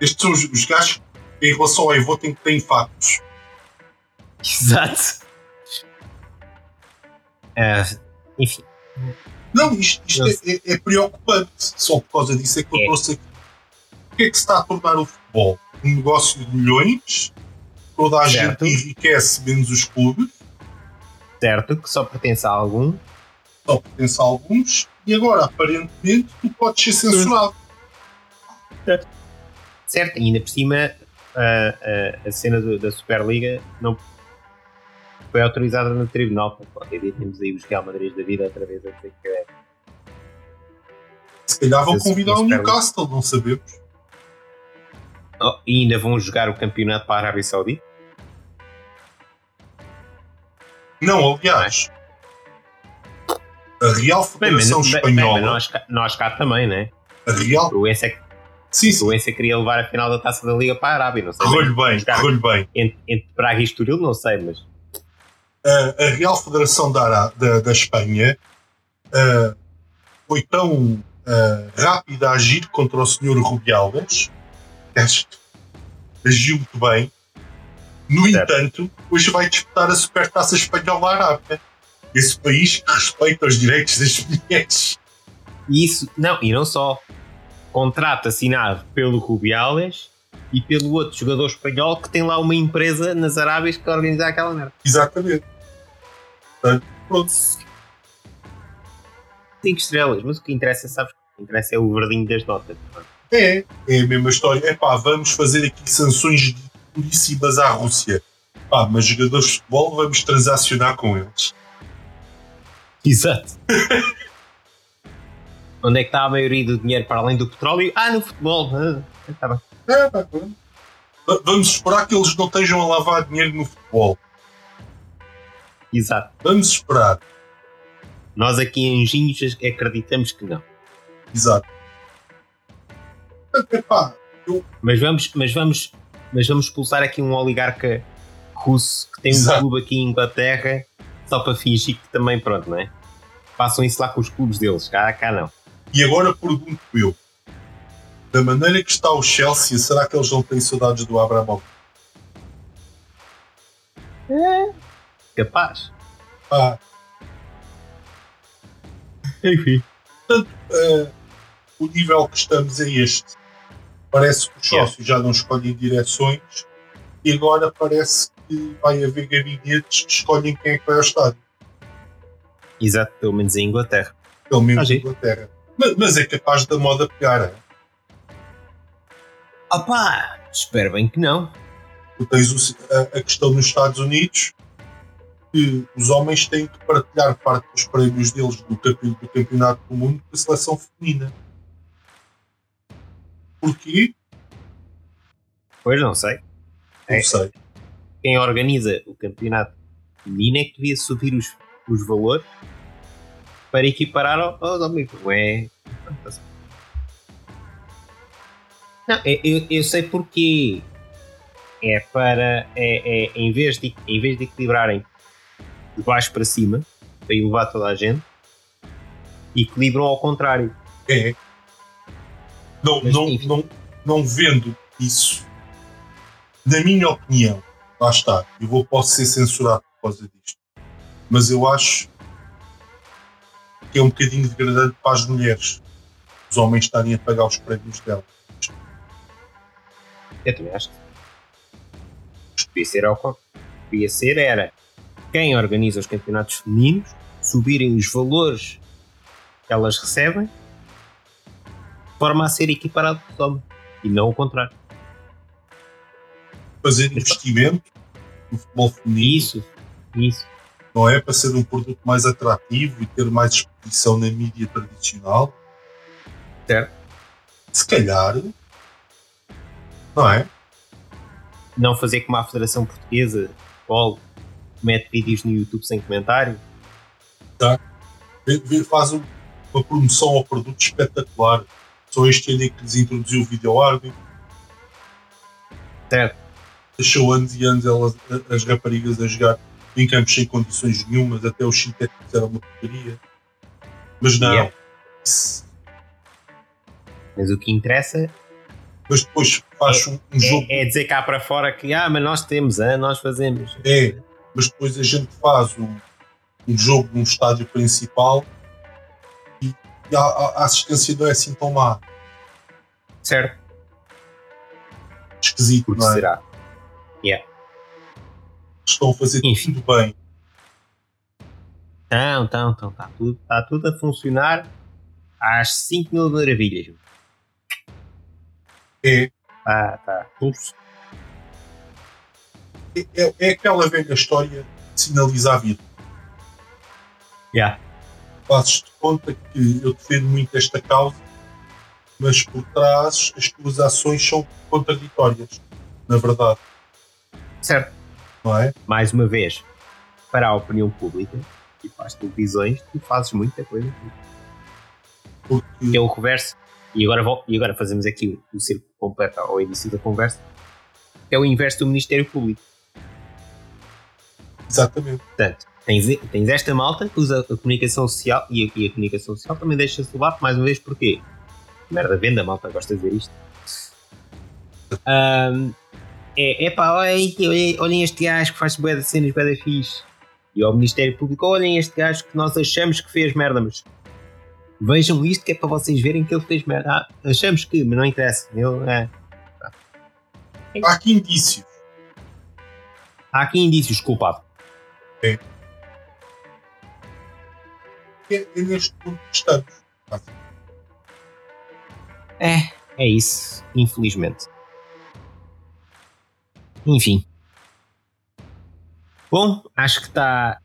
Estes são os, os gajos que, em relação ao iVoting, têm factos. Exato. Uh, enfim. Não, isto, isto é, é, é, preocupante. Só por causa disso é que eu é. trouxe aqui. O que é que se está a tornar o futebol? Um negócio de milhões, toda a certo. gente enriquece, menos os clubes. Certo, que só pertence a algum. Só pertence a alguns. E agora, aparentemente, tu podes ser censurado. Certo. Certo, e ainda por cima, a, a, a cena do, da Superliga não foi autorizada no tribunal. qualquer dia temos aí os Real Madrid da vida outra vez a dizer que é. Se calhar vão convidar o Newcastle, não sabemos. Oh, e ainda vão jogar o campeonato para a Arábia Saudita? Não, aliás. A Real Federação bem, Espanhola. Bem, nós, nós cá também, né? A Real. O é que Sim, sim. O Ense queria levar a final da taça da Liga para a Arábia, não sei. Correu bem, correu bem. Entre, entre Braga e Estoril, não sei, mas a Real Federação da, da, da Espanha uh, foi tão uh, rápida a agir contra o Sr. Rubiales, agiu muito bem. No certo. entanto, hoje vai disputar a Supertaça Espanhola Arábia. Esse país respeita os direitos das mulheres. Isso, não, e não só. Contrato assinado pelo Rubiales e pelo outro jogador espanhol que tem lá uma empresa nas Arábias que organiza aquela merda. Exatamente. Portanto, pronto. 5 estrelas, mas o que interessa, sabes? O que interessa é o verdinho das notas. É, é a mesma história. É pá, vamos fazer aqui sanções duríssimas à Rússia. Pá, mas jogadores de futebol vamos transacionar com eles. Exato. Onde é que está a maioria do dinheiro para além do petróleo? Ah, no futebol. Ah, tá bem. É. Va- Vamos esperar que eles não estejam a lavar dinheiro no futebol. Exato. Vamos esperar. Nós aqui em Anjinhos acreditamos que não. Exato. Epá, Mas vamos, mas vamos, mas vamos expulsar aqui um oligarca russo que tem um Exato. clube aqui em Inglaterra só para fingir que também, pronto, não é? Façam isso lá com os clubes deles, cá, cá não. E agora pergunto eu: da maneira que está o Chelsea, será que eles não têm saudades do Abramovich? Capaz. Pá, Enfim. eh, o nível que estamos é este. Parece que os Yeah. sócios já não escolhem direções e agora parece que vai haver gabinetes que escolhem quem é que vai ao estádio. Exato, pelo menos em Inglaterra. Pelo menos Ah, na sim. Inglaterra. Mas, mas é capaz da moda pegar. hein? Opá, espero bem que não. Tu tens o- a, a questão nos Estados Unidos que os homens têm que partilhar parte dos prémios deles do, campe- do campeonato do mundo com a seleção feminina. Porquê? Pois não sei. Não É. sei. Quem organiza o campeonato feminino é que devia subir os, os valores para equiparar ao- aos homens. Não é. Não, eu, eu sei porquê. É para. É, é, em, vez de, em vez de equilibrarem de baixo para cima, para elevar toda a gente, equilibram ao contrário. É. Não, Mas, não, enfim. não, não vendo isso, na minha opinião, lá está, eu vou, posso ser censurado por causa disto, mas eu acho que é um bocadinho degradante para as mulheres os homens estarem a pagar os prémios delas. Eu também acho que devia ser ao. Devia ser era quem organiza os campeonatos femininos subirem os valores que elas recebem de forma a ser equiparado com os homens e não o contrário. Fazer investimento no futebol feminino Isso, isso. não é para ser um produto mais atrativo e ter mais exposição na mídia tradicional. Certo. Se calhar, não é? Não fazer como a Federação Portuguesa de Futebol mete vídeos no YouTube sem comentário. Vê- faz um- uma promoção ao produto espetacular. Só este ano é que lhes introduziu o vídeo árbitro. Certo. Deixou anos e anos elas, as raparigas a jogar em campos sem condições nenhumas, até os sintéticos eram uma porcaria. Mas não. Yeah. Mas o que interessa Mas depois faz um, um jogo. é, é dizer cá para fora que ah, mas nós temos, ah, nós fazemos. É, mas depois a gente faz um, um jogo num estádio principal e, a, a- a assistência não é assim tão má. Certo. Esquisito, Porque não é? será? Estão a fazer Enfim. tudo bem. Então, então, então, está tudo, tá tudo a funcionar às 5 mil maravilhas. É, Tá, tá. É, é- é aquela velha história de sinalizar a vida. Yeah. Fazes-te conta que eu defendo muito esta causa, mas por trás as tuas ações são contraditórias, na verdade, Certo. não é? Mais uma vez, para a opinião pública e para as televisões, tu fazes muita coisa. Porque Que é o reverso. E agora, vol- e agora fazemos aqui o, o círculo completo ao início da conversa. Que é o inverso do Ministério Público. exatamente. Portanto, tens, tens esta malta que usa a comunicação social e a, e a comunicação social também deixa-se levar, mais uma vez, porquê? Merda, venda, a malta gosta de ver isto. Ahm, é, é pá, olhem, olhem, este gajo que faz bué de cenas, bué de fixe. E ao Ministério Público, olhem este gajo que nós achamos que fez merda, mas vejam isto que é para vocês verem que ele fez merda. Ah, achamos que, mas não interessa. Ele, é. Há aqui indícios. Há aqui indícios culpado. É, é neste ponto que estamos. É, é isso, infelizmente. Enfim. Bom, acho que está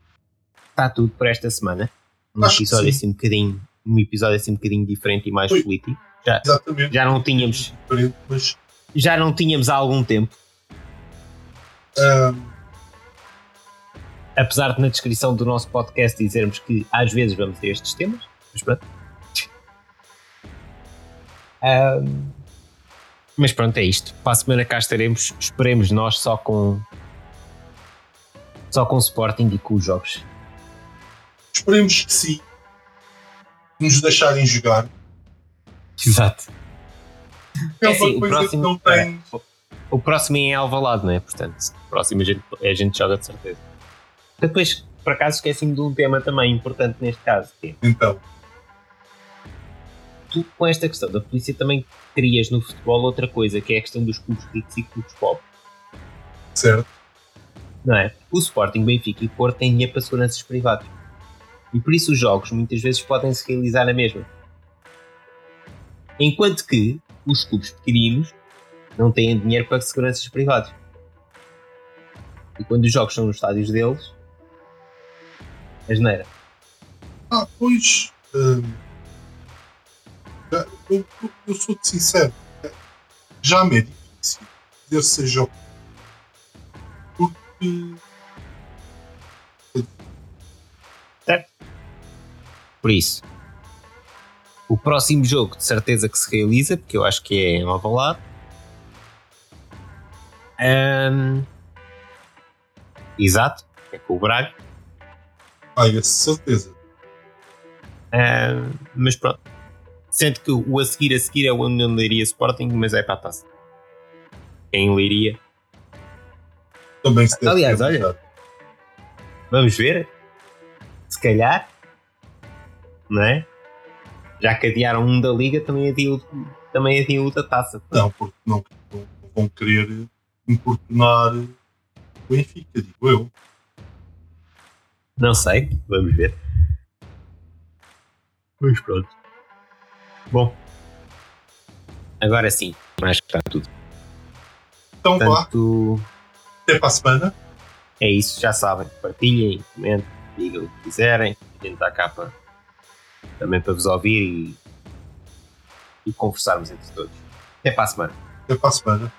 tá tudo por esta semana. Um Acho episódio sim. assim um bocadinho, um episódio assim um bocadinho diferente e mais Oi. político. Já, Exatamente. já não tínhamos, mas já não tínhamos há algum tempo. ah, Apesar de na descrição do nosso podcast dizermos que às vezes vamos ter estes temas, mas pronto. Ahm, mas pronto, é isto. Para a semana cá estaremos. Esperemos nós só com. Só com o Sporting e com os jogos. esperemos que sim. Nos deixarem jogar. Exato. É, É assim, o próximo- não tem. O próximo é em Alvalade, não é? Portanto, o próximo a gente, a gente joga de certeza. Depois, por acaso, esqueci-me de um tema também importante neste caso. Que é, Então, tu, com esta questão da polícia, também crias no futebol outra coisa, que é a questão dos clubes ricos e clubes pobres. certo. não é? O Sporting, Benfica e Porto têm dinheiro para seguranças privados. E por isso os jogos muitas vezes podem se realizar na mesma. Enquanto que os clubes pequeninos não têm dinheiro para seguranças privados. E quando os jogos são nos estádios deles, asneira. Ah, pois. hum, eu, eu, eu sou-te sincero. Já me é difícil dizer seja o porque Por isso, o próximo jogo de certeza que se realiza, porque eu acho que é em Alvalade. Ahm, exato, é com o Braga. ah, essa certeza. Ahm, mas pronto. Sendo que o a seguir a seguir é o União de Leiria Sporting, mas é para a taça. Em Leiria. Também se Aliás, olha. Vamos ver. Se calhar. Não é? Já que adiaram um da Liga, também adiam, também adiam o da taça. Não, porque não, não vão querer importunar o Benfica, digo eu. Não sei, vamos ver. Pois pronto. Bom. Agora sim, acho que está tudo. Então vá, Portanto, até para a semana. é isso, já sabem. Partilhem, comentem, digam o que quiserem. A gente está cá para, também para vos ouvir e, e conversarmos entre todos. Até para a semana. Até para a semana.